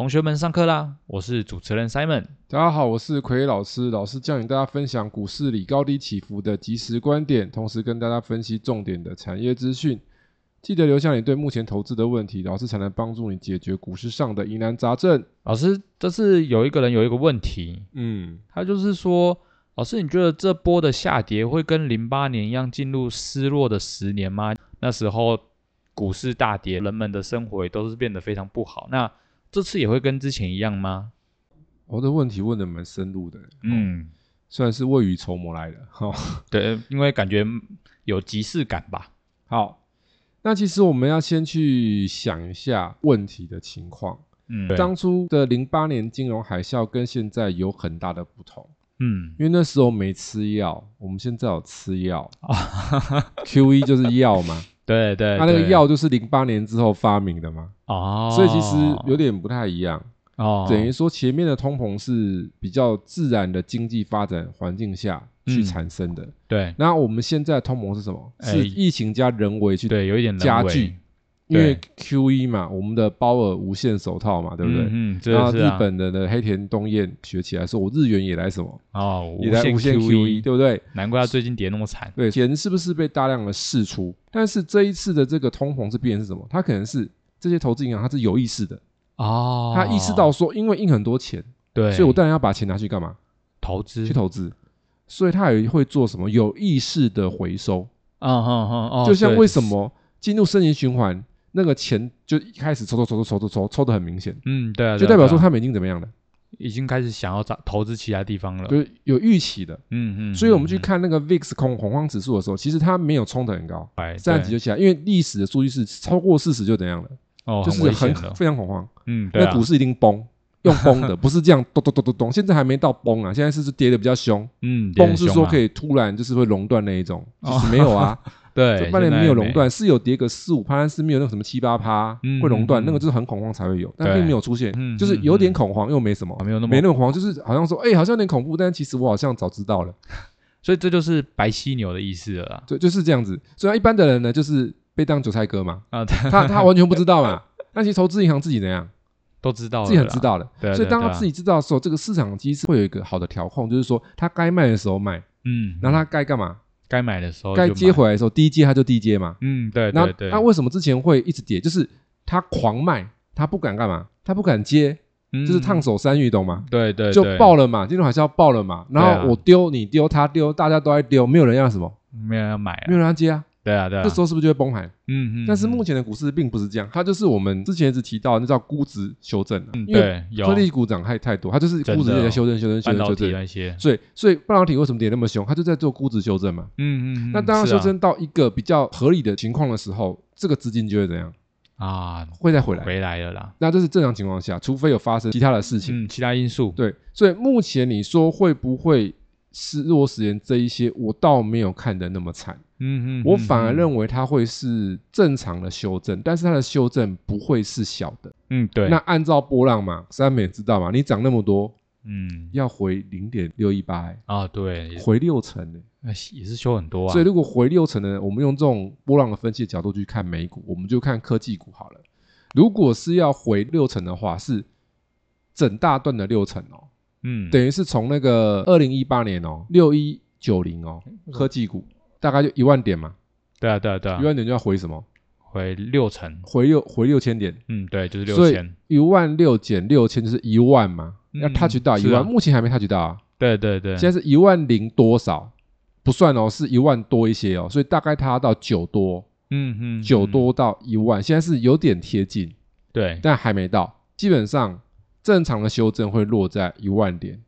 同学们，上课啦！我是主持人 Simon。大家好，我是奎老师。老师将与大家分享股市里高低起伏的即时观点，同时跟大家分析重点的产业资讯。记得留下你对目前投资的问题，老师才能帮助你解决股市上的疑难杂症。老师，这是有一个人有一个问题，嗯，他就是说，老师，你觉得这波的下跌会跟零八年一样进入失落的十年吗？那时候股市大跌，人们的生活也都是变得非常不好。那这次也会跟之前一样吗？我的问题问的蛮深入的，嗯，算是未雨绸缪来的。哈，对，因为感觉有即视感吧。好，那其实我们要先去想一下问题的情况。嗯，当初的零八年金融海啸跟现在有很大的不同。嗯，因为那时候没吃药，我们现在有吃药啊。Q E 就是药嘛。对对，它那个药就是零八年之后发明的嘛，哦，所以其实有点不太一样。哦，等于说前面的通膨是比较自然的经济发展环境下去产生的，对，那我们现在通膨是什么？是疫情加人为去对，有一点加剧。因为 Q 一嘛，我们的包尔无限手套嘛，对不对？嗯，然后日本的的黑田东彦学起来说，我日元也来什么？哦，也来无限 Q 一对不对？难怪他最近跌那么惨。对，钱是不是被大量的释出？但是这一次的这个通膨是变是什么？他可能是这些投资银行它是有意识的哦，他意识到说，因为印很多钱，对，所以我当然要把钱拿去干嘛？投资去投资，所以他也会做什么有意识的回收。嗯哼哼，就像为什么进入升级循环？那个钱就一开始抽抽抽抽抽抽抽抽的很明显，嗯，对啊，就代表说他们已经怎么样了？已经开始想要找投资其他地方了，对，有预期的，嗯嗯。所以我们去看那个 VIX 恐恐慌指数的时候，其实它没有冲的很高，三级就起来，因为历史的数据是超过四十就怎样了？哦，就是很非常恐慌，嗯，那股市一定崩，用崩的，不是这样咚咚咚咚咚，现在还没到崩啊，现在是是跌的比较凶，嗯，崩是说可以突然就是会熔断那一种，其实没有啊。对，半年没有熔断，是有跌个四五趴，但是没有那个什么七八趴会熔断，那个就是很恐慌才会有，但并没有出现，就是有点恐慌又没什么，没有那么没那么恐慌，就是好像说，哎，好像有点恐怖，但其实我好像早知道了，所以这就是白犀牛的意思了，对，就是这样子。所以一般的人呢，就是被当韭菜割嘛，啊，他他完全不知道嘛，那其实投资银行自己怎样都知道，自己很知道的，对，所以当他自己知道的时候，这个市场机制会有一个好的调控，就是说他该卖的时候卖，嗯，然后他该干嘛？该买的时候，该接回来的时候，低接它就低接嘛。嗯，对。那那为什么之前会一直跌？就是他狂卖，他不敢干嘛？他不敢接，就是烫手山芋，懂吗？对对，就爆了嘛，金融海啸爆了嘛。然后我丢，你丢，他丢，大家都在丢，没有人要什么，没有人要买，没有人要接啊。对啊，对啊，这时候是不是就会崩盘？嗯嗯。但是目前的股市并不是这样，它就是我们之前一直提到那叫估值修正嗯，对，科技股涨太太多，它就是估值在修正、修正、修正、修正那些。所以，所以半导体为什么跌那么凶？它就在做估值修正嘛。嗯嗯。那当它修正到一个比较合理的情况的时候，这个资金就会怎样啊？会再回来，回来了啦。那这是正常情况下，除非有发生其他的事情，嗯，其他因素。对，所以目前你说会不会失落时间这一些，我倒没有看得那么惨。嗯嗯，我反而认为它会是正常的修正，但是它的修正不会是小的。嗯，对。那按照波浪嘛，三美知道嘛，你涨那么多，嗯，要回零点六一八啊，对，回六成呢，那也是修很多啊。所以如果回六成呢，我们用这种波浪的分析的角度去看美股，我们就看科技股好了。如果是要回六成的话，是整大段的六成哦，嗯，等于是从那个二零一八年哦，六一九零哦，科技股。大概就一万点嘛，对啊对啊对啊，一万点就要回什么？回六成，回六回六千点。嗯，对，就是六千。一万六减六千就是一万嘛，要 touch 到一万，目前还没 touch 到啊。对对对，现在是一万零多少？不算哦，是一万多一些哦，所以大概它到九多，嗯嗯，九多到一万，现在是有点贴近，对，但还没到。基本上正常的修正会落在一万点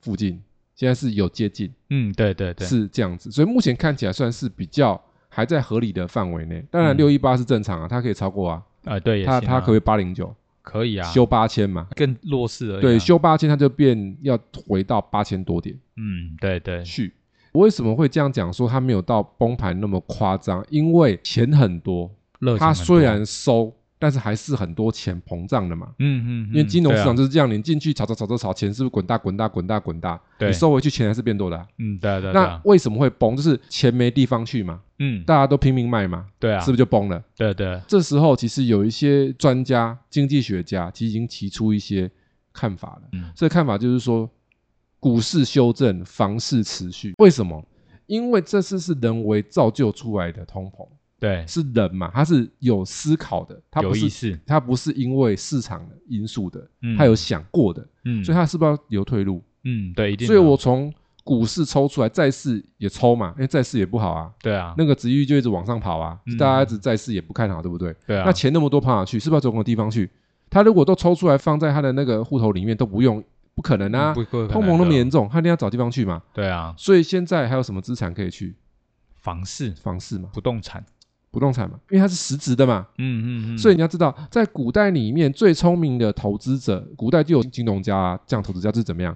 附近。现在是有接近，嗯，对对对，是这样子，所以目前看起来算是比较还在合理的范围内。当然六一八是正常啊，它可以超过啊，啊对，它它可以八零九，可以啊，修八千嘛，更弱势而已啊。对，修八千它就变要回到八千多点嗯，对对，去。我为什么会这样讲？说它没有到崩盘那么夸张，因为钱很多，它虽然收，但是还是很多钱膨胀的嘛。嗯嗯，因为金融市场嗯就是这样，你进去炒炒炒炒炒，钱是不是滚大滚大滚大滚大？对啊你收回去钱还是变多的啊、嗯，对啊对啊那啊，为什么会崩？就是钱没地方去嘛，嗯，大家都拼命卖嘛，对啊，是不是就崩了？对对，这时候其实有一些专家、经济学家其实已经提出一些看法了。嗯这个看法就是说，股市修正，房市持续。为什么？因为这次是人为造就出来的通膨，对，是人嘛，他是有思考的，他不是有意识，他不是因为市场的因素的，嗯他有想过的，嗯，所以他是不是要留退路？嗯，对，一定的。所以我从股市抽出来，债市也抽嘛，因为债市也不好啊，对啊，那个值域就一直往上跑啊，嗯大家一直债市也不看好，对不对？对啊，那钱那么多跑哪去？是不是要走个地方去？他如果都抽出来放在他的那个户头里面都不用，不可能啊！嗯不不可能通膨那么的严重，他一定要找地方去嘛。对啊，所以现在还有什么资产可以去？房市、房市嘛，不动产，不动产嘛，因为它是实质的嘛。嗯嗯嗯，所以你要知道，在古代里面最聪明的投资者，古代就有金融家啊，这样投资家是怎么样？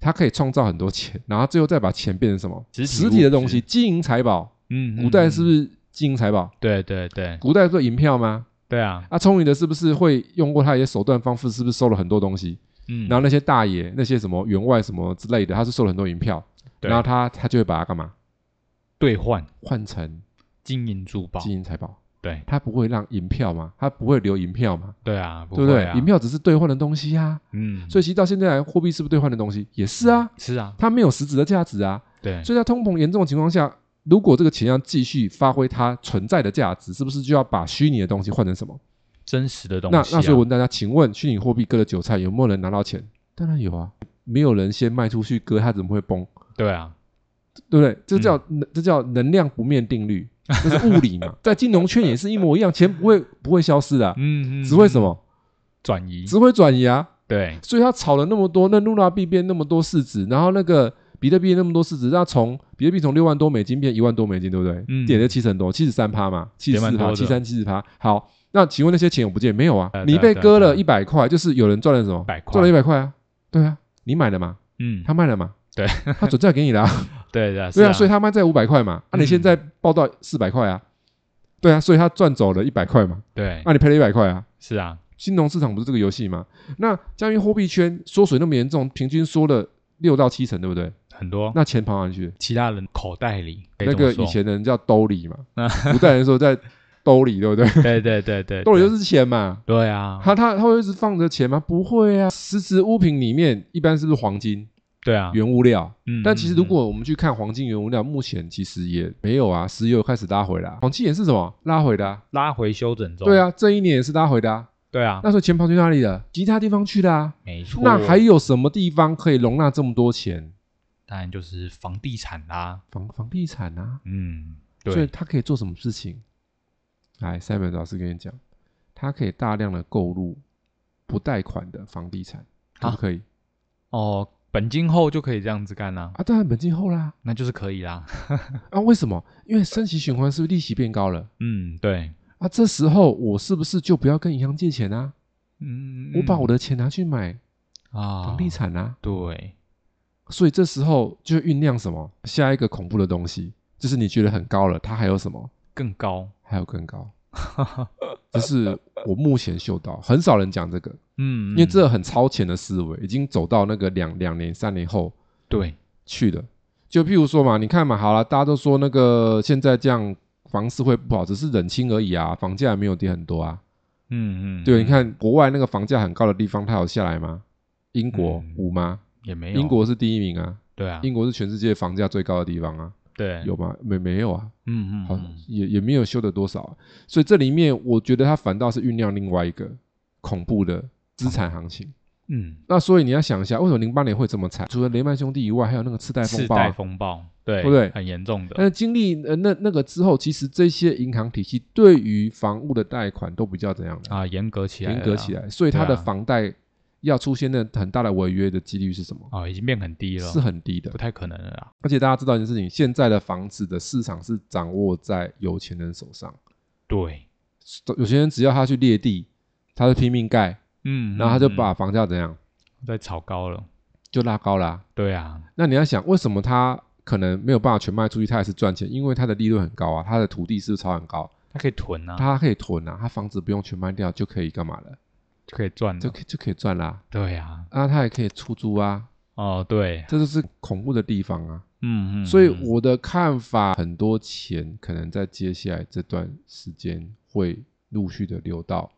他可以创造很多钱，然后最后再把钱变成什么？实体的东西，金银财宝。嗯，嗯古代嗯是不是金银财宝？对对对古代不是银票吗？对啊，啊，聪明的是不是会用过他一些手段方式？是不是收了很多东西？嗯，然后那些大爷那些什么员外什么之类的，他是收了很多银票，然后他他就会把它干嘛？兑换换成金银珠宝，金银财宝。对他不会让银票嘛？他不会留银票嘛？对啊，对不对银，票只是兑换的东西啊。嗯，所以其实到现在来，货币是不是兑换的东西？也是啊，是啊，它没有实质的价值啊。对，所以在通膨严重的情况下，如果这个钱要继续发挥它存在的价值，是不是就要把虚拟的东西换成什么？真实的东那西啊，那所以我问大家，请问虚拟货币割了韭菜，有没有人拿到钱？当然有啊，没有人先卖出去割，它怎么会崩？对啊，对不对？这叫、嗯这叫能量不面定律，这是物理嘛。在金融圈也是一模一样，钱不会不会消失的啊、嗯只会什么？转移？只会转移啊。对，所以他炒了那么多，那露娜币变那么多市值，然后那个比特币那么多市值，那从比特币从六万多美金变一万多美金，对不对？嗯跌了七成多，七十三趴嘛，七十四趴，七三七十趴。好，那请问那些钱有不见没有啊？你被割了一百块，就是有人赚了什么？赚了一百块啊？对啊，你买了吗？嗯，他卖了嘛？对，他转债给你了啊。对的，对啊，所以他卖在五百块嘛，那你嗯现在报到四百块啊？对啊，所以他赚走了一百块嘛，对，那你赔了一百块啊？是啊，金融市场不是这个游戏吗？那加密货币圈缩水那么严重，平均缩了六到七成，对不对？很多那钱跑哪里去了？其他人口袋里，那个以前的人叫兜里嘛啊，古代人说在兜里，对不对？对对对对，对兜里就是钱嘛。对啊，他他他会一直放着钱吗？不会啊，实质物品里面一般是不是黄金对啊，原物料？嗯但其实如嗯果我们去看黄金原物料，目前其实也没有啊，石油开始拉回来啊，黄金也是什么拉回的啊？拉回修整中，对，啊，这一年也是拉回的啊。对啊，那时候钱跑去哪里了？其他地方去的啊。没错，那还有什么地方可以容纳这么多钱？当然就是房地产啦，房房地产啊，嗯，对所以对，他可以做什么事情？来，Simon 老师跟你讲，他可以大量的购入不贷款的房地产，可不啊可以？哦，本金后就可以这样子干啦，啊，当然本金后啦。那就是可以啦，啊，为什么？因为升息循环是不是利息变高了？嗯，对，啊，这时候我是不是就不要跟银行借钱啊？嗯，我把我的钱拿去买啊房地，产啊。对，所以这时候就酝酿什么？下一个恐怖的东西，就是你觉得很高了，它还有什么？更高，还有更高。这是我目前嗅到，很少人讲这个，嗯，因为嗯这很超前的思维，已经走到那个两两年、三年后对，去的。就譬如说嘛，你看嘛，好了，大家都说那个现在这样房市会不好，只是冷清而已啊，房价也没有跌很多啊。嗯嗯，对，嗯。你看国外那个房价很高的地方，它有下来吗？英国嗯。五吗？也没有，英国是第一名啊，对啊，英国是全世界房价最高的地方啊，对，有吗？没没有啊，好嗯嗯好，也也没有修的多少啊、所以这里面我觉得它反倒是酝酿另外一个恐怖的资产行情。嗯，那所以你要想一下，为什么零八年会这么惨？除了雷曼兄弟以外，还有那个次贷风次贷暴啊、风暴，对，对不对？很严重的，但是经历呃那那个之后，其实这些银行体系对于房屋的贷款都比较怎样的？啊，严格起来，严格起，来，所以它的房贷要出现那很大的违约的几率是什么？啊，已经变很低了，是很低的。不。太可能了啦，而且大家知道一件事情，现在的房子的市场是掌握在有钱人手上。对，有钱人只要他去裂地，他就拼命盖，嗯，然后他就嗯把房价怎样嗯再炒高了。就拉高了、对啊，那你要想，为什么他可能没有办法全卖出去，他也是赚钱？因为他的利润很高啊，他的土地是不是炒很高？他可以囤啊，他可以囤啊，他房子不用全卖掉就可以干嘛了？就可以赚了。就可以就可以赚啦。对啊，啊，他也可以出租啊，哦对，这就是恐怖的地方啊。嗯嗯，所以嗯我的看法，很多钱可能在接下来这段时间会陆续的流到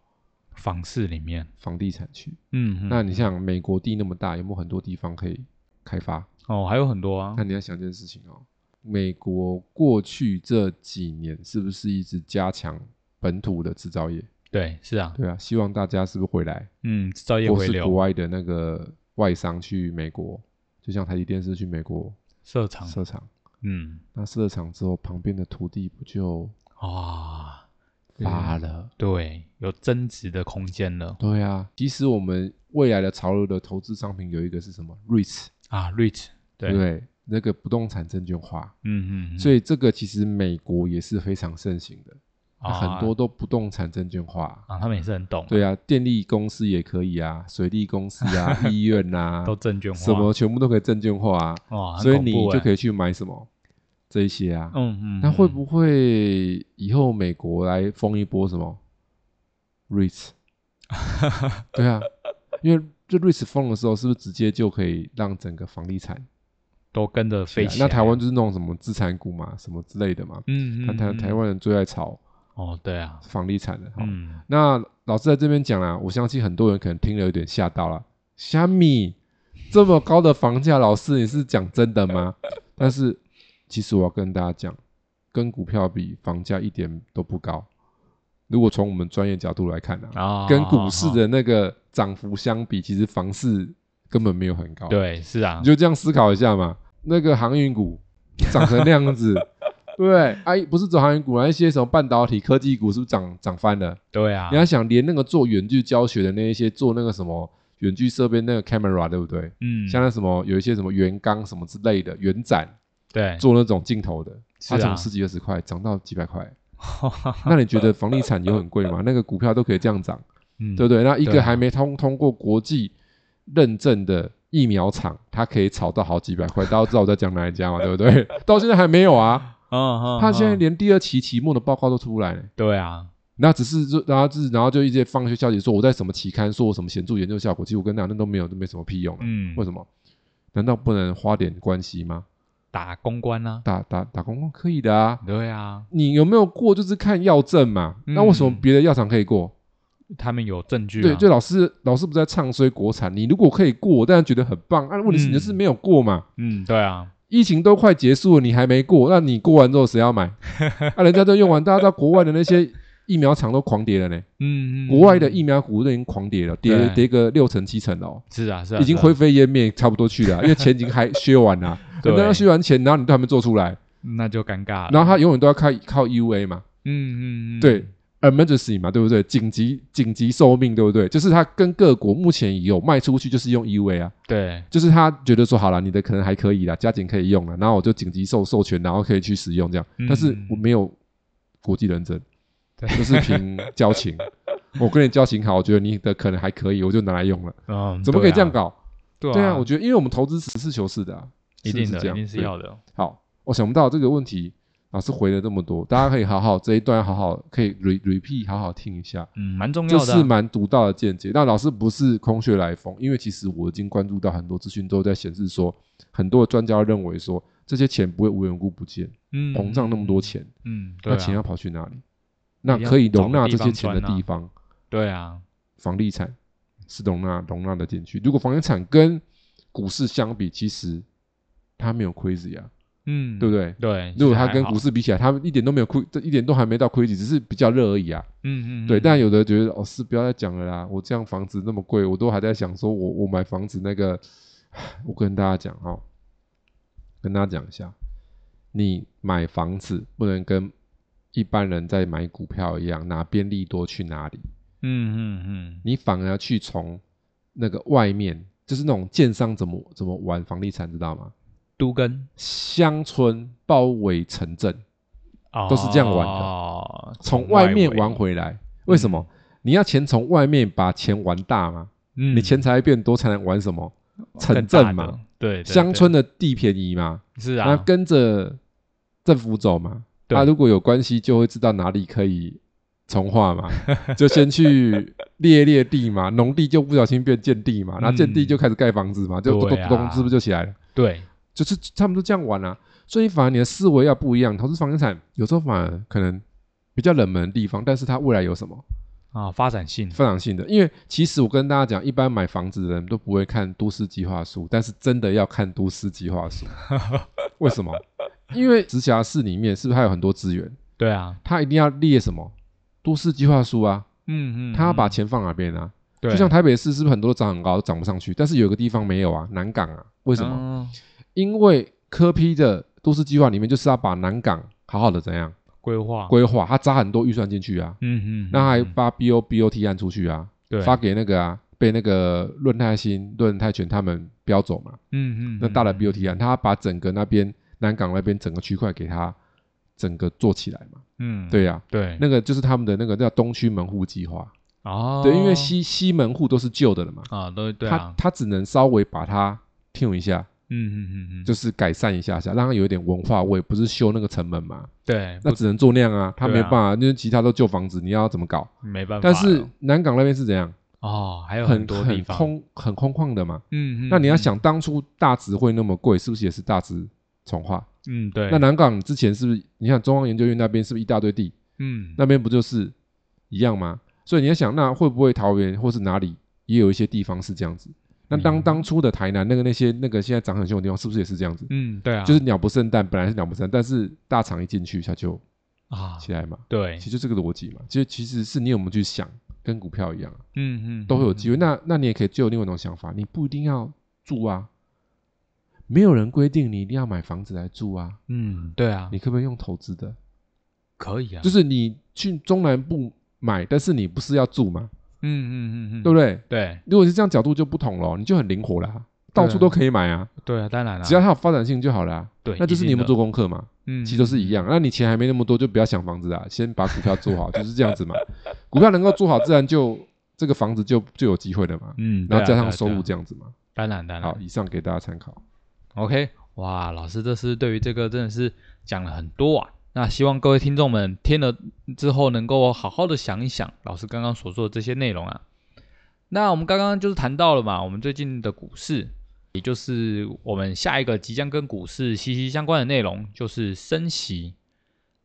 房市里面，房地产去。嗯，嗯那你像美国地那么大，有没有很多地方可以开发？哦还有很多啊。那，你要想一件事情哦，美国过去这几年是不是一直加强本土的制造业？对，是啊，对啊，希望大家是不是回来，嗯，制造业或是国，外的那个外商去美国，就像台积电是去美国设厂，设厂，嗯，那设厂之后，旁边的土地不就啊，发了？对，有增值的空间了。对啊，其实我们未来的潮流的投资商品有一个是什么？REITs，啊，rich，对，对？那个不动产证券化，嗯嗯，所以这个其实美国也是非常盛行的，啊。很多都不动产证券化。啊，他们也是很懂，对啊，电力公司也可以啊，水利公司啊，医院呐、都证券化，什么全部都可以证券化啊，哇，所以你就可以去买什么这一些啊。嗯嗯，嗯那会不会以后美国来封一波什么 REITs？对啊，因为这 REITs 封的时候，是不是直接就可以让整个房地产都跟着飞起来？那台湾就是那种什么资产股嘛，什么之类的嘛。嗯，嗯那台嗯台湾人最爱炒哦，对啊，房地产的。哈嗯，那老师在这边讲啦，我相信很多人可能听了有点吓到了。虾米这么高的房价，老师你是讲真的吗？但是其实我要跟大家讲，跟股票比，房价一点都不高。如果从我们专业角度来看呢、啊，啊，跟股市的那个涨幅相比，其实房市根本没有很高。，对是啊你，就这样思考一下嘛。那个航运股涨成那样子，对不对？哎、不是走航运股那，一些什么半导体科技股是不是涨涨翻了？对啊你，要想，连那个做远距教学的那一些，做那个什么远距设备那个 camera，对不对？嗯，像那什么有一些什么圆钢什么之类的，圆展对，做那种镜头的，是啊它从十几二十块涨到几百块，那你觉得房地产有很贵吗？那个股票都可以这样涨，嗯，对不对？那一个还没通通过国际认证的疫苗厂，它可以炒到好几百块，大家都知道我在讲哪一家嘛，对不对？到现在还没有啊，嗯嗯，它现在嗯连第二期期末的报告都出来了。对啊，那只是就然后就是然后就一些放一些消息说我在什么期刊说我什么显著研究效果，其实我跟你讲那都没有都没什么屁用、啊。嗯，为什么？难道不能花点关系吗？打公关啊，打打打公关可以的啊，对啊，你有没有过就是看药证嘛。嗯那为什么别的药厂可以过？他们有证据啊，对，就老师老师不是在唱衰国产，你如果可以过，我当然觉得很棒。啊，问题是你就是没有过嘛。嗯，对啊，疫情都快结束了，你还没过，那你过完之后谁要买？啊，人家都用完，大家知道国外的那些疫苗厂都狂跌了呢。嗯嗯，国外的嗯疫苗股都已经狂跌了，跌跌个六成七成了哦，是啊是啊，是啊已经灰飞烟灭，差不多去了，因为钱已经还 削完了，对人家要削完钱，然后你都还没做出来，那就尴尬了，然后他永远都要靠靠 EUA 嘛，嗯嗯嗯，对，emergency 嘛，对不对？紧急紧急寿命，对不对？就是他跟各国目前有卖出去，就是用 EUA 啊，对，就是他觉得说好了，你的可能还可以啦，加紧可以用了，然后我就紧急授授权，然后可以去使用这样，嗯但是我没有国际认证，对就是凭交情。我跟你交情好，我觉得你的可能还可以，我就拿来用了。嗯，怎么可以这样对啊？搞？对对啊，我觉得因为我们投资实事求是的啊，一定的，是这样？一定是对。要的，好，我想不到这个问题，老师回了这么多，大家可以好好这一段好好可以 re repeat 好好听一下，嗯，蛮重这要的啊，是蛮独到的见解。那老师不是空穴来风，因为其实我已经关注到很多资讯都在显示说，很多的专家认为说这些钱不会无缘无故不见，嗯膨胀那么多，钱，嗯，那钱要跑去哪里？那可以容纳这些钱的地方，对啊，房地产是容纳容纳的进去。如果房地产跟股市相比，其实它没有 crazy 啊，嗯，对不对？对，如果它其实还好跟股，市比起来，他一点都没有亏，这一点都还没到亏 a 只是比较热而已啊。嗯嗯，对，嗯但有的觉得哦，是不要再讲了啦，我这样房子那么贵，我都还在想说我我买房子那个，我跟大家讲哈、哦，跟大家讲一下，你买房子不能跟一般人在买股票一样，哪边利多去哪里，嗯嗯嗯，你反而去从那个外面，就是那种建商怎么怎么玩房地产，知道吗？都跟乡村包围城镇，都是这样玩的。的从外面玩回来。为什么？你要钱从外面把钱玩大吗，嗯。你钱财变多才能玩什么？城镇嘛，，对，对乡村的地便宜嘛，是啊，跟着政府走嘛。对。他如果有关系，就会知道哪里可以从化嘛，就先去猎猎地嘛，农地就不小心变建地嘛，然后建地就开始盖房子嘛，就咚咚咚，是不是就起来了？对，就是他们都这样玩啊，所以反而你的思维要不一样。投资房地产有时候反而可能比较冷门的地方，但是它未来有什么啊，发展性，发展性的？因为其实我跟大家讲，一般买房子的人都不会看都市计划书，但是真的要看都市计划书。为什么？因为直辖市里面是不是还有很多资源？对啊，它一定要列什么都市计划书啊？嗯嗯，它要把嗯钱放哪边啊？对就像台北市是不是很多都涨很高，都涨不上去？但是有个地方没有啊，南港啊，为什么？么因为科批的都市计划里面就是要把南港好好的怎样？规划？规划，他扎很多预算进去啊，嗯嗯，那还嗯。发 BO BOT 案出去啊，对。发给那个啊，被那个润泰新、润泰全他们标走嘛，嗯嗯，那大的嗯。BOT 案，他把整个那边南港那边整个区块给他整个做起来嘛，嗯，对呀、对，那个就是他们的那个叫东区门户计划，哦，对，因为西西门户都是旧的了嘛，啊，都对他啊，他只能稍微把它 tune 一下，嗯嗯嗯嗯，就是改善一下下，让它有一点文化味，不是修那个城门嘛，对，那只能做那样啊，他没办法，因为其他都旧房子，你要怎么搞？没办法，但是南港那边是怎样？哦，还有很很多地方，空很空旷的嘛。嗯嗯，那你要嗯，想，当初大直会那么贵，是不是也是大直从化？嗯对，那南港之前是不是？你看中央研究院那边是不是一大堆地？嗯那边不就是一样吗？所以你要想，那会不会桃园或是哪里也有一些地方是这样子？那当嗯。当初的台南那个那些那个现在涨很凶的地方，是不是也是这样子？嗯对啊，就是鸟不生蛋，本来是鸟不生蛋，但是大厂一进去它就啊，起来嘛，对。其，实就这个逻辑嘛。其实其实是你有没有去想，跟股票一样啊，嗯嗯，都会有机会。那那你也可以就有另外一种想法，你不一定要住啊，没有人规定你一定要买房子来住啊，嗯，对啊，你可不可以用投资的？可以啊，就是你去中南部买，但是你不是要住嘛，嗯嗯嗯嗯，对不对？对如果是这样角度就不同了，你就很灵活啦，到处都可以买啊，对啊，当然了，只要它有发展性就好啦。对，那就是你有没有做，功课嘛？嗯，其实都是一样。那你钱还没那么多，就不要想房子啊，先把股票做好，就是这样子嘛。股票能够做好，自然就这个房子就就有机会了嘛。嗯，然后加上收入这样子嘛。当然当然好，以上给大家参考。OK，哇，老师这是对于这个真的是讲了很多啊。那希望各位听众们听了之后，能够好好的想一想老师刚刚所说的这些内容啊。那我们刚刚就是谈到了嘛，我们最近的股市，也就是我们下一个即将跟股市息息相关的内容，就是升息。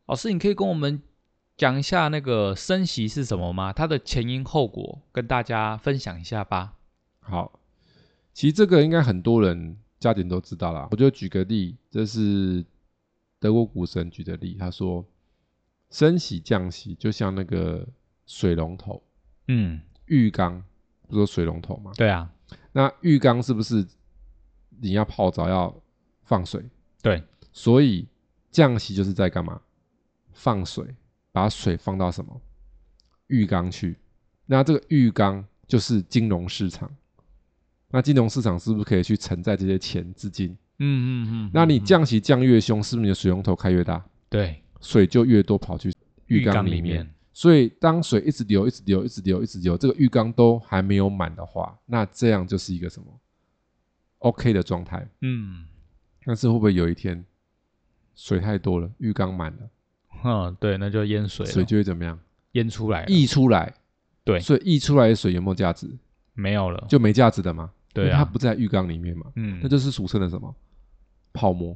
老师，你可以跟我们讲一下那个升息是什么吗？它的前因后果，跟大家分享一下吧。好，其实这个应该很多人家庭都知道啦。我就举个例，这是德国股神举的例，他说升息降息就像那个水龙头、嗯，浴缸，不是水龙头吗？对啊，那浴缸是不是你要泡澡要放水？对，所以降息就是在干嘛？放水，把水放到什么浴缸去？那这个浴缸就是金融市场。那金融市场是不是可以去承载这些钱资金？嗯嗯嗯，那你嗯降息降越凶，是不是你的水龙头开越大，对。水就越多跑去浴缸里里面？所以当水一直流、一直流、一直流、一直流，这个浴缸都还没有满的话，那这样就是一个什么？OK 的状态。嗯，但是会不会有一天水太多了，浴缸满了，嗯，对，那就淹水了，水就会怎么样？淹出来，溢出来。对。所以溢出来的水有没有价值？没有了，就没价值的嘛。对啊，它不在浴缸里面嘛，嗯，那就是俗称的什么泡沫。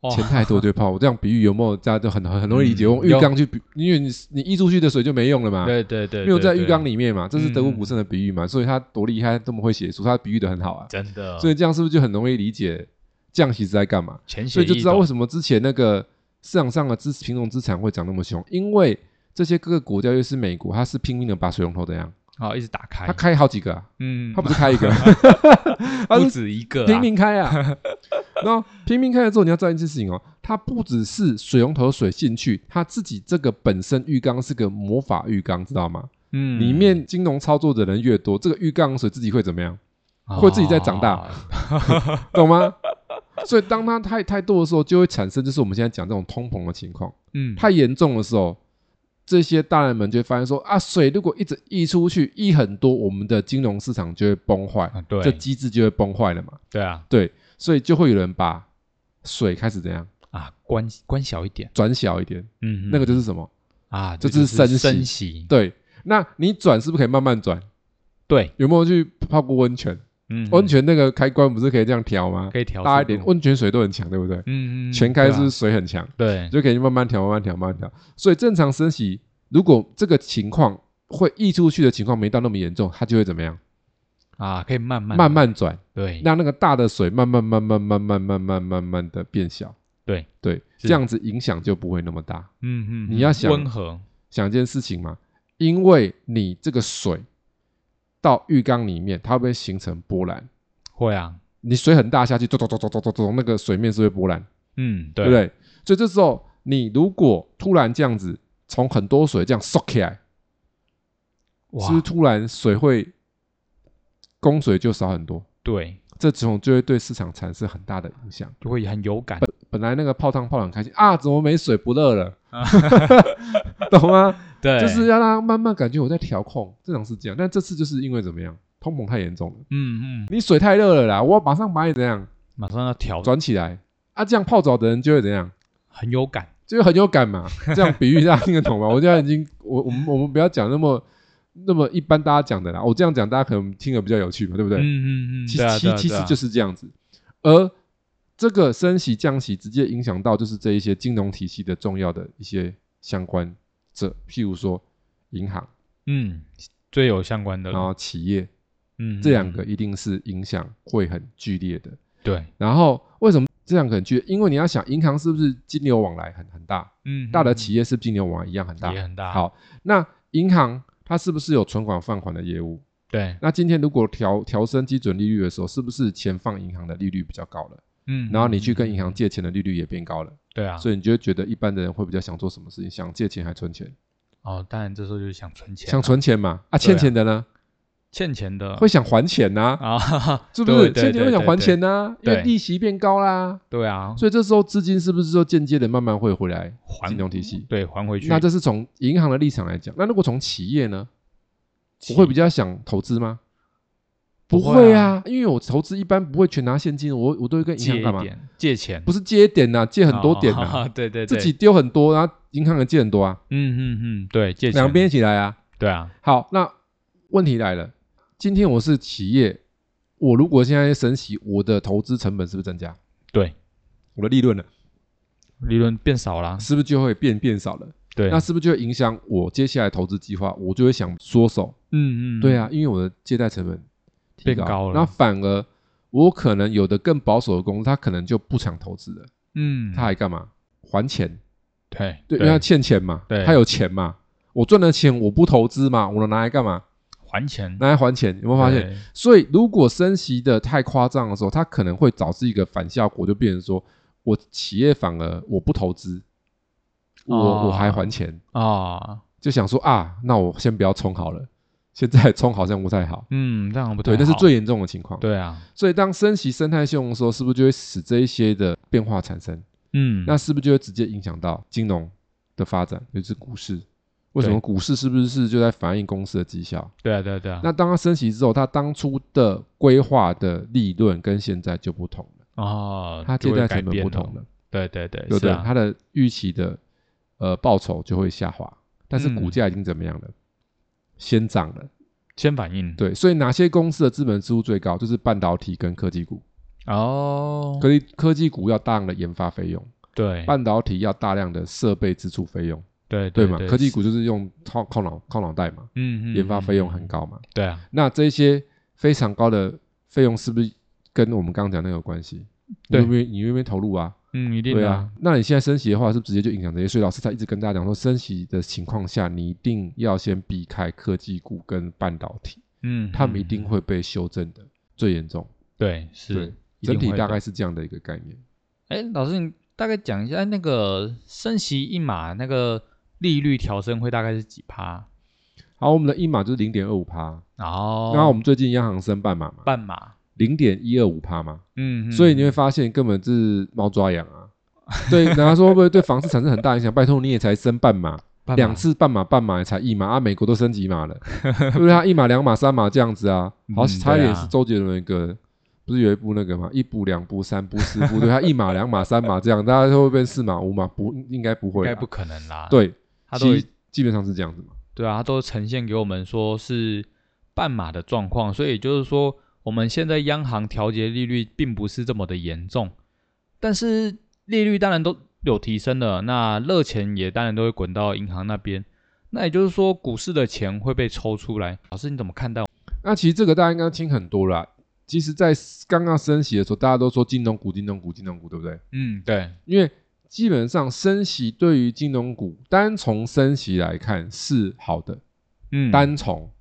哦钱太多就泡沫。这样比喻有没有大家都很很很容易理解？嗯用浴缸去比，因为你你溢出去的水就没用了嘛。对对对，对对没有在浴缸里面嘛，这是德国嗯股神的比喻嘛，所以他多厉害，这么会写书，他比喻的很好啊。真的，所以这样是不是就很容易理解降息是在干嘛？所以就知道为什么之前那个市场上的资品种资产会涨那么凶，因为这些各个国家，尤其是美国，它是拼命的把水龙头怎样，好一直打开它，开好几个、啊，嗯，它不是开一个，它不止一个啊，拼命开啊。然后拼命开了之后，你要知道一件事情哦，它不只是水龙头水进去，它自己这个本身浴缸是个魔法浴缸，知道吗？嗯，里面金融操作的人越多，这个浴缸水自己会怎么样？会自己在长大哦 懂吗？所以当它太太多的时候，就会产生就是我们现在讲这种通膨的情况。嗯，太严重的时候，这些大人们就会发现说啊，水如果一直溢出去，溢很多，我们的金融市场就会崩坏，啊对。这机制就会崩坏了嘛。对啊。对，所以就会有人把水开始怎样？啊，关关小一点，转小一点，嗯，那个就是什么？啊，这就是升息。升息，对，那你转是不是可以慢慢转？对，有没有去泡过温泉？嗯，温泉那个开关不是可以这样调吗？可以调大一点，温泉水都很强，对不对？嗯嗯，全开是水很强？对，就可以慢慢调，慢慢调，慢慢调。所以正常升息，如果这个情况会溢出去的情况没到那么严重，它就会怎么样？啊，可以慢慢慢慢转，对，让那个大的水慢慢、慢慢、慢慢、慢慢、慢慢的变小。对对，这样子影响就不会那么大。嗯嗯，你要想温和，想一件事情嘛，因为你这个水到浴缸里面，它会不会形成波澜？会啊，你水很大下去，走走走走走走走，那个水面是会波澜，嗯，对对不对？所以这时候你如果突然这样子从很多水这样缩起来，哇是不是突然水会供水就少很多？对，这种就会对市场产生很大的影响。就会很有感，本来那个泡汤泡得很开心啊，怎么没水不热了？懂吗？对，就是要让他慢慢感觉我在调控，正常是这样。但这次就是因为怎么样，通膨太严重了，嗯嗯，你水太热了啦，我马上把你怎样马上要调，转起来啊，这样泡澡的人就会怎样，很有感，就会很有感嘛。这样比喻大家听得懂吗？我现在已经，我我们我们不要讲那么那么一般大家讲的啦，我这样讲大家可能听得比较有趣嘛，对不对？嗯嗯嗯，其实啊其其实就是这样子，而这个升息降息直接影响到就是这一些金融体系的重要的一些相关者，譬如说银行，嗯最有相关的了，然后企业，嗯，这两嗯个一定是影响会很剧烈的。对，然后为什么这两个很剧烈？因为你要想，银行是不是金流往来很很大？嗯，大的嗯企业是不是金流往来一样很大？也很大，，好，那银行它是不是有存款放款的业务？对，那今天如果调调升基准利率的时候，是不是钱放银行的利率比较高了？嗯，然后你去跟嗯银行，借钱的利率也变高了，对啊，所以你就会觉得一般的人会比较想做什么事情？想借钱还存钱？哦，当然这时候就是想存钱啊，想存钱嘛？啊，欠钱的呢，欠钱的会想还钱呐，啊，是不是？欠钱会想还钱呐，因为利息变高啦，对啊，所以这时候资金是不是就间接的慢慢会回来还金融体系？对还回去，那这是从银行的立场来讲。那如果从企业呢，我会比较想投资吗？不不会会啊。啊，因为我投资一般不会全拿现金，我我都会跟银行干嘛？一点借钱，不是借一点呐，借很多点呐，啊，对对对，自己丢很多，然后银行也借很多啊，嗯嗯嗯，对借钱。两边一起来啊。对啊，好，那问题来了，今天我是企业，我如果现在升息，我的投资成本是不是增加？对，我的利润呢，利润变少了，是不是就会变变少了？对，那是不是就会影响我接下来投资计划？我就会想缩手。嗯嗯，对啊，因为我的借贷成本提变高了。那反而我可能有的更保守的公司，他可能就不想投资了，嗯，他还干嘛？还钱，对对，因为他欠钱嘛，对。他有钱嘛，我赚的钱我不投资嘛，我能拿来干嘛？还钱，拿来还钱，有没有发现？所以如果升息的太夸张的时候，它可能会导致一个反效果，就变成说我企业反而我不投资，我、哦。我还还钱，啊，就想说啊，那我先不要冲好了，现在冲好像不太好。嗯，这样不太对，那是最严重的情况。对啊，所以当升息生态凶的时候，是不是就会使这一些的变化产生？嗯，那是不是就会直接影响到金融的发展，尤其是股市？为什么股市是不是就在反映公司的绩效？对啊对啊对啊，那当它升息之后，它当初的规划的利润跟现在就不同了，哦，它借贷成本变不同了，对对对，对对？是啊它的预期的呃报酬就会下滑，但是嗯股价已经怎么样了？先涨了，先反应，对，所以哪些公司的资本支出最高？就是半导体跟科技股。哦，科技科技股要大量的研发费用，对半导体要大量的设备支出费用，对对吗？对，科技股就是用靠靠脑靠脑袋嘛，嗯嗯，研发费用很嗯，高嘛。对啊，那这些非常高的费用是不是跟我们刚刚讲那个有关系？你对你愿不愿意投入啊？嗯，一定对啊。那你现在升息的话，是不是直接就影响这些？所以老师才一直跟大家讲说，升息的情况下，你一定要先避开科技股跟半导体，嗯，他们一定嗯会被修正的最严重。对是对，整体大概是这样的一个概念。哎，老师，你大概讲一下那个升息一码那个利率调升会大概是几趴？好，我们的一码就是零点二五趴，哦，然后我们最近央行升半码嘛，半码，零点一二五帕嘛，嗯，所以你会嗯发现根本是猫抓痒啊。对，然后说会不会对房市产生很大影响？拜托你也才升半码，两次半码半码才一码啊，美国都升几码了，对不对？它一码两码三码这样子啊，好，嗯差一点是周杰伦的歌，不是有一部那个吗？一步两步三步四步，对，他一码两码三码这样，大家会变四码五码？不，应该不会啦，应该不可能啦。，对，他都其基本上是这样子嘛。对啊，他都呈现给我们说是半码的状况，所以就是说，我们现在央行调节利率并不是这么的严重，但是利率当然都有提升了，那热钱也当然都会滚到银行那边，那也就是说，股市的钱会被抽出来。老师你怎么看待？那其实这个大家应该听很多啦。其实，在刚刚升息的时候，大家都说金融股、金融股、金融股，对不对？嗯，对，因为基本上升息对于金融股单从升息来看是好的，嗯，单从，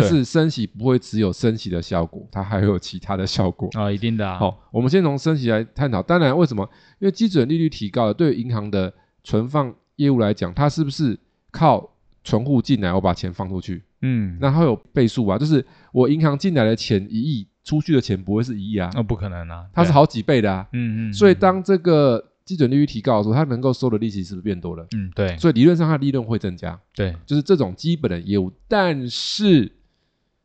但是升息不会只有升息的效果，它还会有其他的效果。啊、一定的啊，好，我们先从升息来探讨。当然，为什么？因为基准利率提高了，对于银行的存放业务来讲，它是不是靠存户进来，我把钱放出去，嗯，那它会有倍数啊？就是我银行进来的钱一亿，出去的钱不会是一亿啊，那、不可能啊，它是好几倍的啊。嗯嗯，所以嗯当这个基准利率提高的时候，它能够收的利息是不是变多了？嗯对所以理论上它利润会增加，对，就是这种基本的业务。但是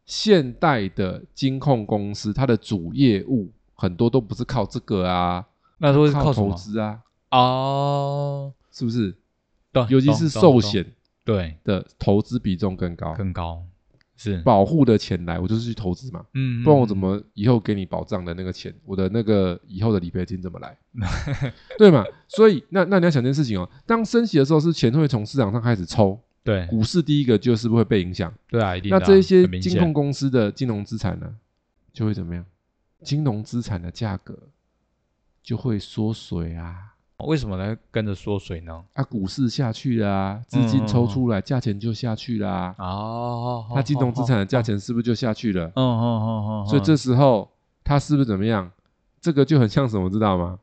现代的金控公司，它的主业务很多都不是靠这个啊，那都是靠投？资啊，哦，是不是？对，尤其是寿险对的投资比重更高，更高，是，保护的钱来，我就是去投资嘛，嗯，不然我怎嗯么以后给你保障的那个钱，我的那个以后的理赔金怎么来？对嘛？所以那那你要想件事情哦，当升息的时候，是钱会从市场上开始抽，对股市第一个就是不是会被影响。对啊，那这一些金控公司的金融资产呢，就会怎么样？金融资产的价格就会缩水啊。为什么呢？跟着缩水呢？啊，股市下去了啊，资金抽出来，价钱就下去啦、哦，那金融资产的价钱，钱是不是就下去了？嗯嗯嗯嗯，所以这时候它是不是怎么样？这个就很像什么，知道吗？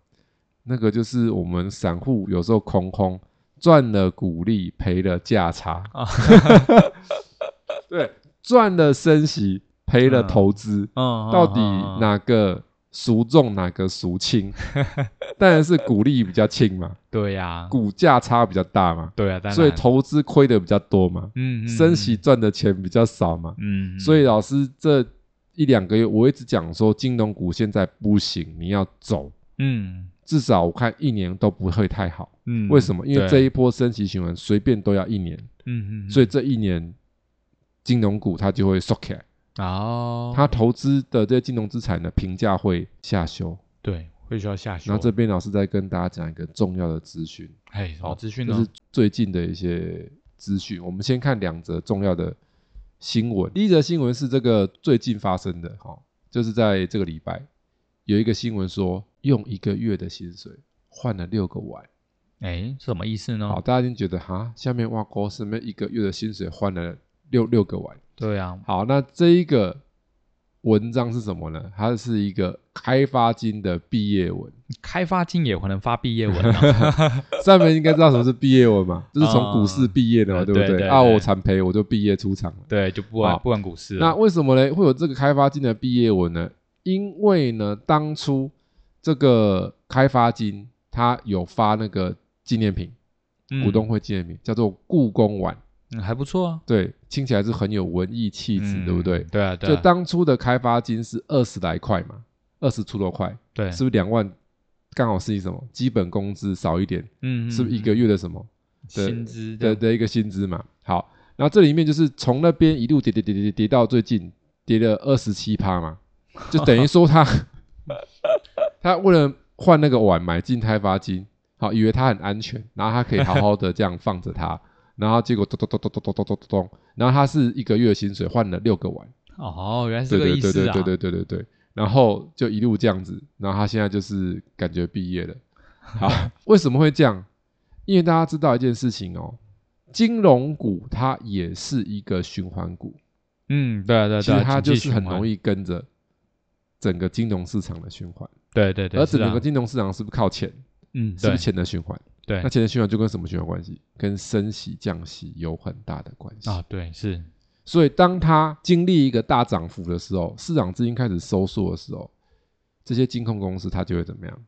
那个就是我们散户有时候空空赚了股利，赔了价差。啊。对，赚了升息，赔了嗯投资，到底哪个孰重哪个孰轻？当然是股利比较轻嘛，对呀，股价差比较大嘛，对啊，所以投资亏的比较多嘛，嗯嗯升息，赚的钱比较少嘛。嗯，嗯。所以老师这一两个月，我一直讲说金融股现在不行，你要走，嗯至少我看一年都不会太好。嗯，为什么？因为这一波升息循环随便都要一年，嗯嗯，所以这一年金融股它就会缩起来，哦，它投资的这些金融资产的评价会下修。对会需要下修，然后这边老师再跟大家讲一个重要的资讯，哎，什么资讯呢就是？最近的一些资讯。我们先看两则重要的新闻。第一则新闻是这个最近发生的，哈、就是在这个礼拜有一个新闻说，用一个月的薪水换了六个碗。哎，什么意思呢好，？大家已经觉得哈，下面挖沟是不是一个月的薪水换了六六个碗？对啊，好，那这一个文章是什么呢？它是一个开发金的毕业文。开发金也可能发毕业文啊，上面应该知道什么是毕业文嘛，就是从股市毕业的嘛，啊对不啊，对对对我惨赔我就毕业出场了。对，就不管不管股市了，那为什么呢？会有这个开发金的毕业文呢？因为呢，当初这个开发金它有发那个纪念品，嗯股东会纪念品，叫做故宫碗，嗯还不错啊，对，听起来是很有文艺气质，对不对嗯？对啊，对就啊，当初的开发金是二十来块嘛，二十出头块，对，是不是两万？刚好是一什么基本工资少一点，嗯，是不是一个月的什么？的薪资这样的的一个薪资嘛。好，然后这里面就是从那边一路跌跌跌跌跌跌到最近跌了二十七趴嘛，就等于说他他为了换那个碗买进开发金，好，以为它很安全，然后他可以好好的这样放着它，然后结果咚咚咚咚咚咚咚咚咚咚，然后他是一个月薪水换了六个碗，哦，原来是对这个意思啊，对对对对对对对对，然后就一路这样子，然后他现在就是感觉毕业了。好，为什么会这样？因为大家知道一件事情哦，金融股它也是一个循环股，嗯，对啊对啊对啊，其实它就是很容，易跟着整个金融市场的循环，对对对，而整个金融市场是不是靠钱？嗯，是不是钱的循环？对那钱的循环就跟什么循环关系？跟升息降息有很大的关系。啊，对是，所以当它经历一个大涨幅的时候，市场资金开始收缩的时候，这些金控公司它就会怎么样？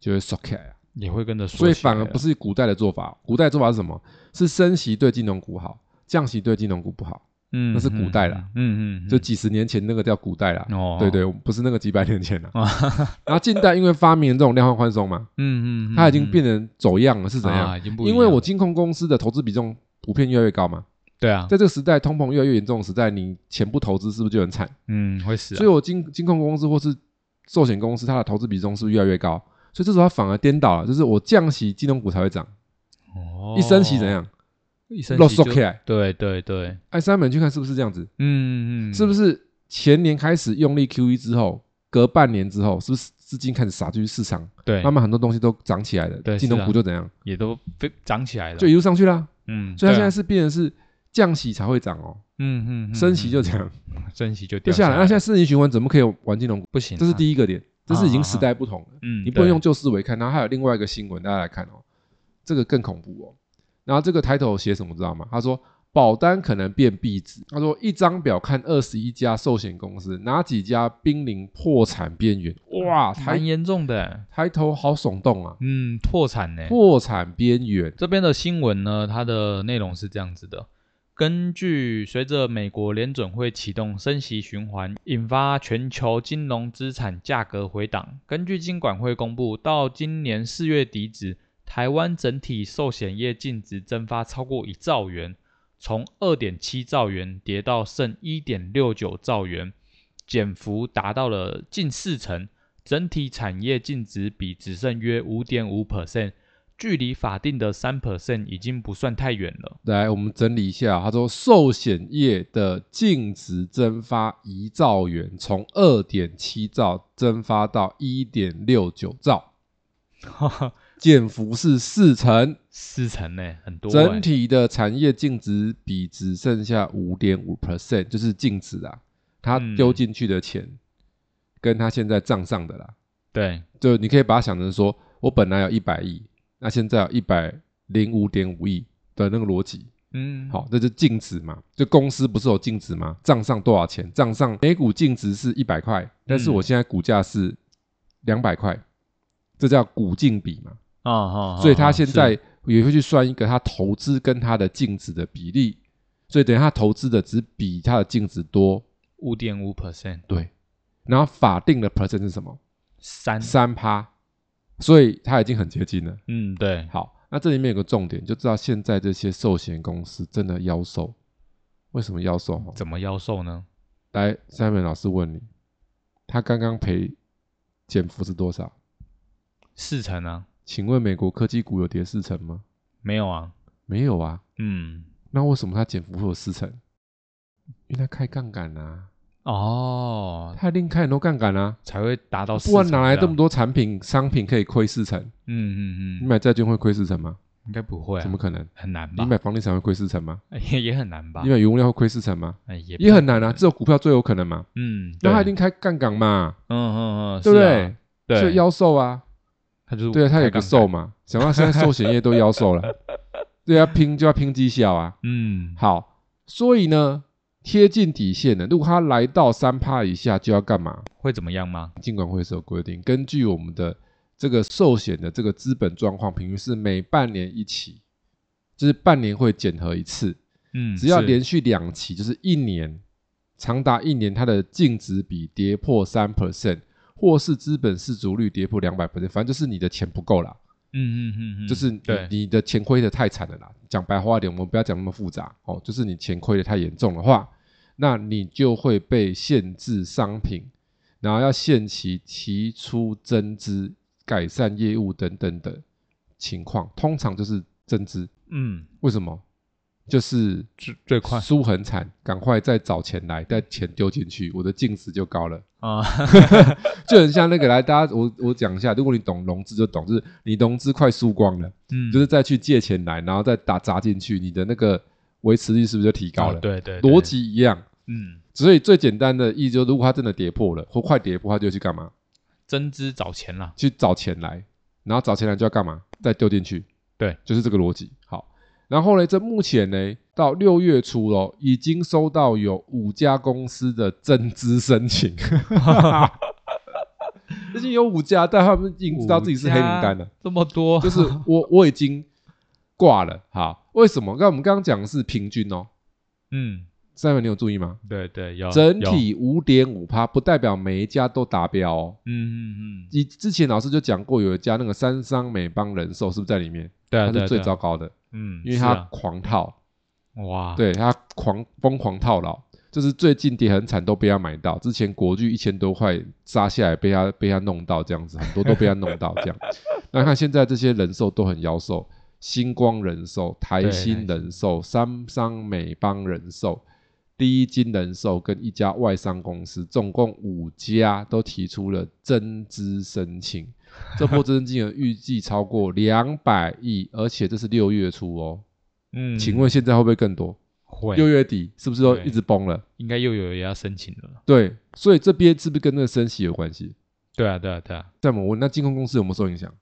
就会缩起来啊。也会跟着缩所以反而不是古代的做法。古代做法是什么？是升息对金融股好，降息对金融股不好。嗯，那是古代啦嗯，嗯嗯，就几十年前那个叫古代啦。哦，对对，不是那个几百年前了。啊 然后近代因为发明了这种量化宽松嘛，嗯嗯，它已经变成走样了，是怎样？啊已经不因为我金控公司的投资比重普遍越来越高嘛，对啊，在这个时代通膨越来越严重的时代，你钱不投资是不是就很惨？嗯会死啊，所以我金金控公司或是寿险公司，它的投资比重是不是越来越高？所以这时候它反而颠倒了，就是我降息，金融股才会涨，哦一升息怎？样？一升漏息就收起来。对对对，哎，三本去看是不是这样子？嗯嗯，是不是？前年开始用力 QE 之后，隔半年之后，是不是资金开始撒进去市场，对，慢慢很多东西都涨起来了，金融对是啊股就怎样，也都飞涨起来了，就一路上去啦。嗯，所以它现在是变成是降息才会涨哦，嗯嗯，嗯升息就嗯这样升息就掉就下来。那现在四年循环怎么可以玩金融股？不行啊，这是第一个点，这是已经时代不同了。嗯，你不能用旧思维看。然后还有另外一个新闻，大家来看哦，这个更恐怖哦。然后这个 title 写什么知道吗？他说保单可能变壁纸。他说一张表看二十一家寿险公司，哪几家濒临破产边缘？哇，蛮抬严重的，抬头好耸动啊！嗯，破产呢。破产边缘，这边的新闻呢，它的内容是这样子的：根据随着美国联准会启动升息循环，引发全球金融资产价格回档。根据金管会公布，到今年四月底止，台湾整体寿险业净值蒸发超过一兆元，从二点七兆元跌到剩一点六九兆元，减幅达到了近四成。整体产业净值比只剩约五点五 percent，距离法定的三 percent 已经不算太远了。来我们整理一下。他说寿险业的净值蒸发一兆元，从二点七兆蒸发到一点六九兆，减幅是四成。四成呢，很多、整欸。体的产业净值比只剩下五点五 percent，就是净值啊，他嗯丢进去的钱，跟他现在账上的啦，对，就你可以把它想成说，我本来有一百亿，那现在有一百零五点五亿的那个逻辑，嗯，好，那就净值嘛，就公司不是有净值吗？账上多少钱？账上每股净值是一百块，但是嗯我现在股价是两百块，这叫股净比嘛。啊啊，所以他啊现在也会去算一个他投资跟他的净值的比例，所以等于他投资的只比他的净值多，五点五 percent，对。然后法定的 percent 是什么？三，三趴，所以他已经很接近了。嗯，对，好，那这里面有个重点，就知道现在这些寿险公司真的妖兽。为什么妖兽？哈，怎么妖兽呢？来，Simon 老师问你，他刚刚赔减幅是多少？四成啊？请问美国科技股有跌四成吗？没有啊，没有啊。嗯，那为什么它减幅会有四成？因为它开杠杆啊，哦，它一定开很多杠杆啊，才会达到四不成这样，然哪来这么多产品商品可以亏四成？嗯嗯嗯，你买债券会亏四成吗？应该不会啊，怎么可能？很难吧？你买房地产会亏四成吗？也 也很难吧你？买原物料会亏四成吗？哎，也也很难啊，不只有股票最有可能嘛。嗯，那它一定开杠杆嘛，嗯嗯嗯，对不是啊对？所以对，妖兽啊，他就是对啊，他有个开杠杆，兽嘛。想到现在寿险业都腰瘦了，对啊，拼就要拼绩效啊。嗯，好，所以呢，贴近底线的，如果他来到三趴以下，就要干嘛？会怎么样吗？尽管会是有规定，根据我们的这个寿险的这个资本状况，平均是每半年一期，就是半年会检核一次，嗯，只要是连续两期，就是一年，长达一年，它的净值比跌破三 percent，或是资本市足率跌破两百 percent，反正就是你的钱不够啦，嗯嗯嗯嗯，就是你的钱亏的太惨了啦。讲白话一点，我们不要讲那么复杂哦，就是你钱亏的太严重的话，那你就会被限制商品，然后要限期提出增资、改善业务等等的情况，通常就是增资。嗯，为什么？就是最最快输很惨，赶快再找钱来，再钱丢进去，我的净值就高了。啊，就很像那个来，大家我我讲一下，如果你懂融资就懂，就是你融资快输光了，嗯，就是再去借钱来，然后再打砸进去，你的那个维持率是不是就提高了？哦对对，对逻，辑一样，嗯，所以最简单的意思就是，如果它真的跌破了或快跌破，它就去干嘛？增资找钱啦，去找钱来，然后找钱来就要干嘛？再丢进去。对，就是这个逻辑。好，然后呢，这目前呢，到六月初咯，已经收到有五家公司的增资申请。已经有五家，但他们已经知道自己是黑名单了，这么多，就是我我已经挂了。好，为什么？刚我们刚刚讲的是平均哦，嗯，三位你有注意吗？对对，有整有体五点五趴，不代表每一家都达标哦。嗯嗯嗯，以之前老师就讲过，有一家那个三商美邦人寿是不是在里面？对啊，它是最糟糕的，嗯，因为它是啊。狂套，哇，对他狂疯狂套牢，就是最近跌很惨都被他买到，之前国巨一千多块杀下来被他被他弄到这样子，很多都被他弄到这样。那看现在这些人寿都很妖兽，星光人寿、台对新。人寿、三商美邦人寿。第一金人寿跟一家外商公司，总共五家都提出了增资申请，这波增资金额预计超过两百亿，而且这是六月初哦。嗯，请问现在会不会更多？会六月底是不是都一直崩了？应该又有人要申请了？对，所以这边是不是跟那个升息有关系？对啊对啊对啊，再我问，那金控公司有没有受影响？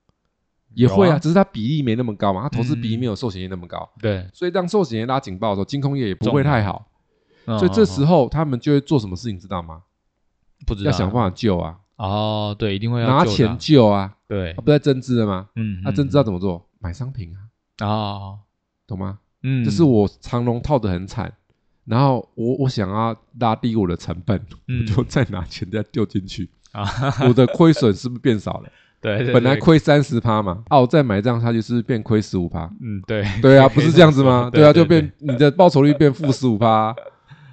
也会啊，啊只是它比例没那么高嘛，它投资比例嗯没有寿险业那么高，对，所以当寿险业拉警报的时候，金控业也不会太好，嗯所以这时候候他们就会做什么事情，知道吗？不知道要想办法救啊，哦，对，一定会要拿钱救的啊。救啊，对。啊，不在增资了吗？嗯，那增资要怎么做？买商品啊，哦，懂吗？嗯，就是我长龙套的很惨，然后我我想要拉低我的成本，嗯。我就再拿钱再丢进去，啊，我的亏损是不是变少了？对，对本来对亏三十趴嘛，啊，我再买这样下去是不是变亏十五趴？嗯，对，对啊，不是这样子吗？对啊，就对。变你的报酬率变负十五趴，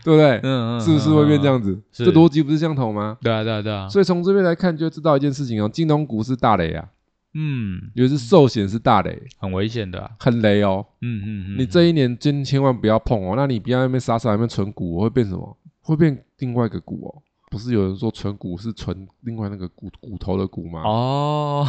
对不对？嗯嗯，是不是会变这样子？是这逻辑不是相同吗？对啊，对啊，对啊，所以从这边来看，就知道一件事情哦，金融股是大雷啊，嗯，尤其是寿险是大雷，很危险的啊，很雷哦。嗯嗯嗯，你这一年真千万不要碰哦，那你不要在那边傻傻在那边存股，会变什么？会变另外一个股哦。不是有人说存股是存另外那个骨骨头的骨吗？哦，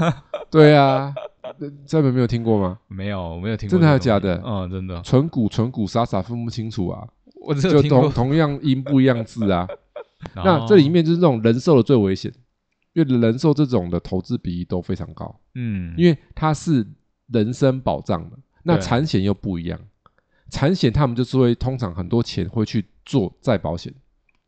对啊，呃这边没有听过吗？没有，我没有听过，真的还是假的嗯，真的，存股存股傻傻分不清楚啊，我只有就听过同。同样音不一样字啊。那哦这里面就是这种人寿的最危险，因为人寿这种的投资比例都非常高，嗯，因为它是人身保障的。那对产险又不一样，产险他们就是会通常很多钱会去做再保险。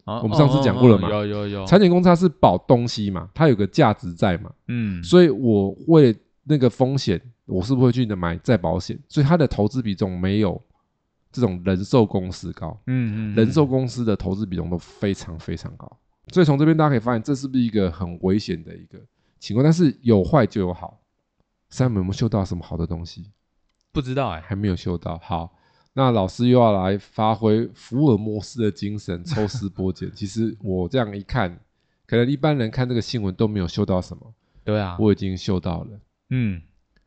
我我们上次讲过了嘛有有有，产险公司它是保东西嘛，它有个价值在嘛，嗯，所以我为那个风险，我是不是会去买再保险？所以它的投资比重没有这种人寿公司高。嗯嗯，人寿公司的投资比重都非常非常高，所以从这边大家可以发现，这是不是一个很危险的一个情况？但是有坏就有好，三们有没有嗅到什么好的东西？不知道哎，还没有嗅到。好，那老师又要来发挥福尔摩斯的精神，抽丝剥茧。其实我这样一看，可能一般人看这个新闻都没有嗅到什么，对啊，我已经嗅到了。嗯，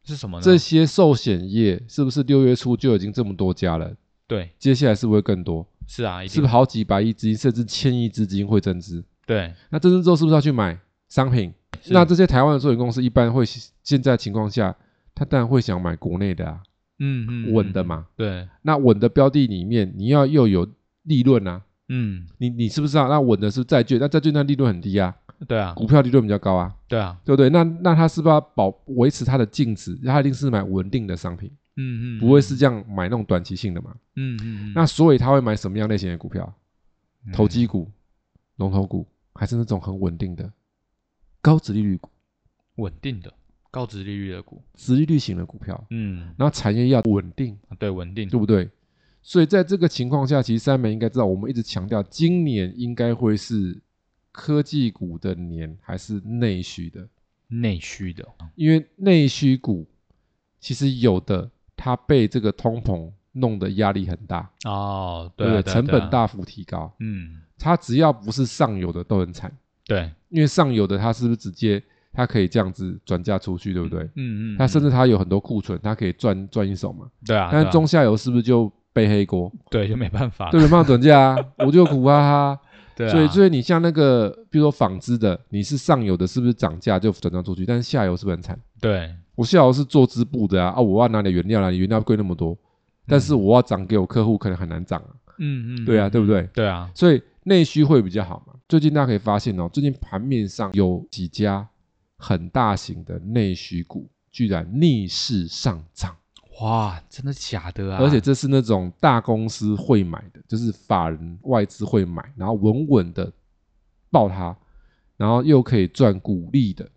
是什么呢？这些寿险业是不是六月初就已经这么多家了？对，接下来是不是会更多？是啊，是不是好几百亿资金，甚至千亿资金会增资？对，那增资之后是不是要去买商品？那这些台湾的寿险公司一般会现在情况下，他当然会想买国内的啊，嗯嗯，嗯，稳的嘛。对，那稳的标的里面，你要又有利润啊。嗯，你你是不是啊？那稳的是债券，那债券那利润很低啊，对啊，股票利润比较高啊，对啊，对不对？那那他是不是要保维持它的净值？他一定是买稳定的商品，嗯嗯，不会是这样买那种短期性的嘛？嗯，嗯嗯，那所以他会买什么样类型的股票？嗯投机股、龙头股，还是那种很稳定的高值利率股、稳定的高值利率的股，值利率型的股票？嗯，然后产业要稳定，对，稳定，对不对？所以在这个情况下，其实三美应该知道，我们一直强调，今年应该会是科技股的年，还是内需的？内需的，因为内需股其实有的它被这个通膨弄得压力很大，哦，对不对？对啊，对啊成本大幅提高，嗯，它只要不是上游的都很惨，对，因为上游的它是不是直接它可以这样子转嫁出去，对不对？嗯嗯，它甚至至它有很多库存，它可以赚赚一手嘛。对啊，但是中下游是不是就背黑锅？对就没办法，对，没办法转嫁啊，我就苦哈哈。对啊，所以，所以你像那个，比如说纺织的，你是上游的，是不是涨价就转嫁出去？但是下游是不是很惨？对，我幸好是做织布的啊，啊，我要拿点原料来，原料贵那么多，但是我要涨给我客户，可能很难涨啊。嗯嗯，对啊，嗯对不对？对啊，所以内需会比较好嘛。最近大家可以发现哦，最近盘面上有几家很大型的内需股居然逆势上涨，哇，真的假的啊？而且这是那种大公司会买的，就是法人外资会买，然后稳稳的爆它，然后又可以赚股利的，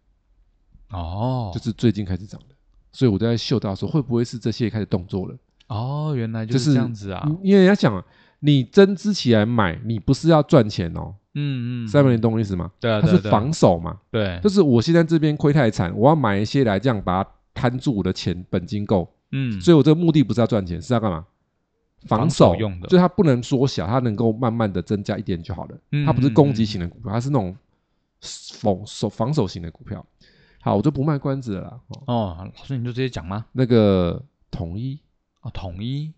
哦，就是最近开始涨的。所以我在嗅到说，会不会是这些开始动作了？哦，原来就就是是这样子啊。嗯因为人家讲，你增资起来买，你不是要赚钱哦。嗯嗯，三文，你懂我意思吗？对啊，它是防守嘛，对，就是我现在这边亏太惨，我要买一些来这样把它摊住我的钱本金够，嗯，所以我这个目的不是要赚钱，是要干嘛？防防守守用的所以它不能缩小，它能够慢慢的增加一点就好了。嗯它不是攻击型的股票，它是那种防守防守型的股票。好，我就不卖关子了啦。哦，哦，老师你就直接讲吗？那个统一，哦，统一，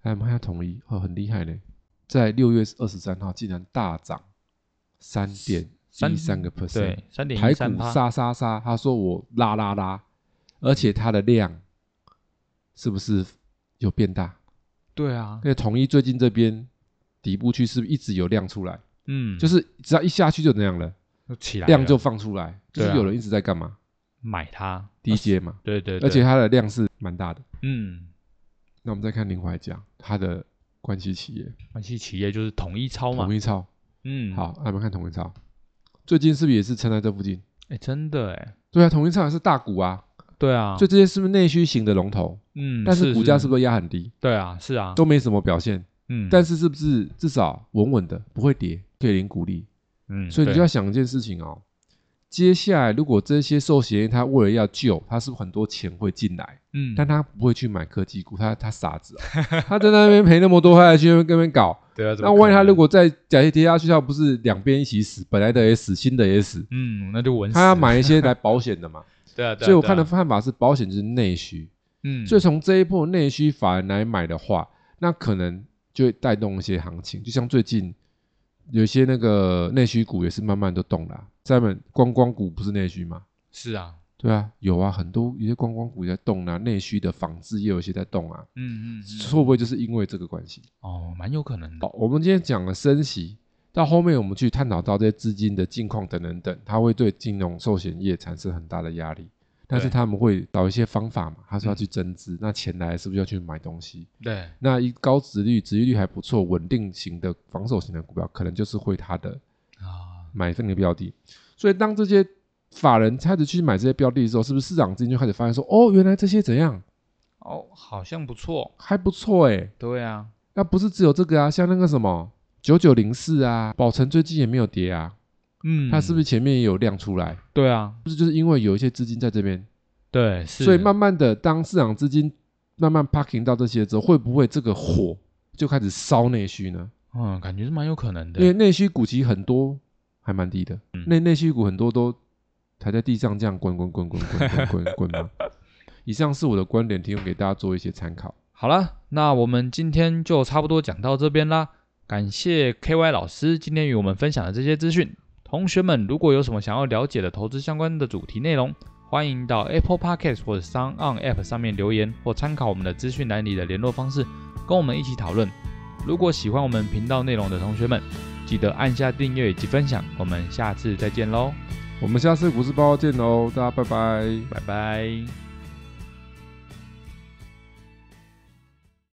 哎我们看下统一，哦，很厉害呢，在六月二十三号竟然大涨三点一三个 percent，对，三点台一三趴，股杀杀杀，他说我拉拉拉，而且它的量是不是有变大？对啊因，为统一最近这边底部区是不是一直有量出来？嗯，就是只要一下去就那样了，就起来了量就放出来，就对啊是有人一直在干嘛？买它，低阶嘛，对对，对。而且它的量是蛮大的。嗯，那我们再看林怀讲它的关系企业。关系企业就是统一超嘛。统，一超，嗯，，好，那我们看统一超，最近是不是也是撑在这附近？哎，真的哎，对啊，统一超也是大股啊，对啊，所以这些是不是内需型的龙头？嗯，但是股价是。是不是压很低？对啊，是啊，都没什么表现，嗯，但是是不是至少稳稳的，不会跌，可以领股利？嗯，所以你就要想一件事情哦，接下来如果这些寿险业它为了要救，他是不是很多钱会进来，嗯，但他不会去买科技股，他他傻子哦，他在那边赔那么多，他还去那边跟那边搞，对啊，那万一他如果再假跌跌下去，他不是两边一起死，本来的也死，新的也死，嗯，那就稳死他要了，买一些来保险的嘛，对啊，对啊所以我看的看法是保险就是内需，嗯，所以从这一波内需法人来买的话，那可能就会带动一些行情，就像最近有些那个内需股也是慢慢都动了、啊，在们观光股不是内需吗？是啊，对啊，有啊，很多有些观光股也在动啊，内需的纺织也有一些在动啊，嗯嗯，嗯会不会就是因为这个关系？哦，蛮有可能的好，，我们今天讲了升息，到后面我们去探讨到这些资金的境况等等等，它会对金融寿险业产生很大的压力。但是他们会找一些方法嘛，他说要嗯。去增资，那钱来是不是要去买东西？对，那一高值率、值利率还不错、稳定型的防守型的股票，可能就是会它的啊，买分的标的。所以当这些法人开始去买这些标的的时候，是不是市场资金就开始发现说，哦，原来这些怎样？哦，好像不错，还不错诶。对啊，那不是只有这个啊，像那个什么九九零四啊，宝城最近也没有跌啊，嗯，它是不是前面也有量出来？对啊，不是就是因为有一些资金在这边，对，是，所以慢慢的，当市场资金慢慢 parking 到这些之后，会不会这个火就开始烧内需呢？嗯，感觉是蛮有可能的，因为内需股其实很多还蛮低的，嗯内内需股很多都还在地上这样滚滚滚滚滚滚滚滚嘛。以上是我的观点，提供给大家做一些参考。好了，那我们今天就差不多讲到这边啦。感谢 KY 老师今天与我们分享的这些资讯。同学们，如果有什么想要了解的投资相关的主题内容，欢迎到 Apple Podcast 或者 Sound On App 上面留言，或参考我们的资讯栏里的联络方式，跟我们一起讨论。如果喜欢我们频道内容的同学们，记得按下订阅以及分享。我们下次再见喽，我们下次股市报告见喽，大家拜拜。拜拜。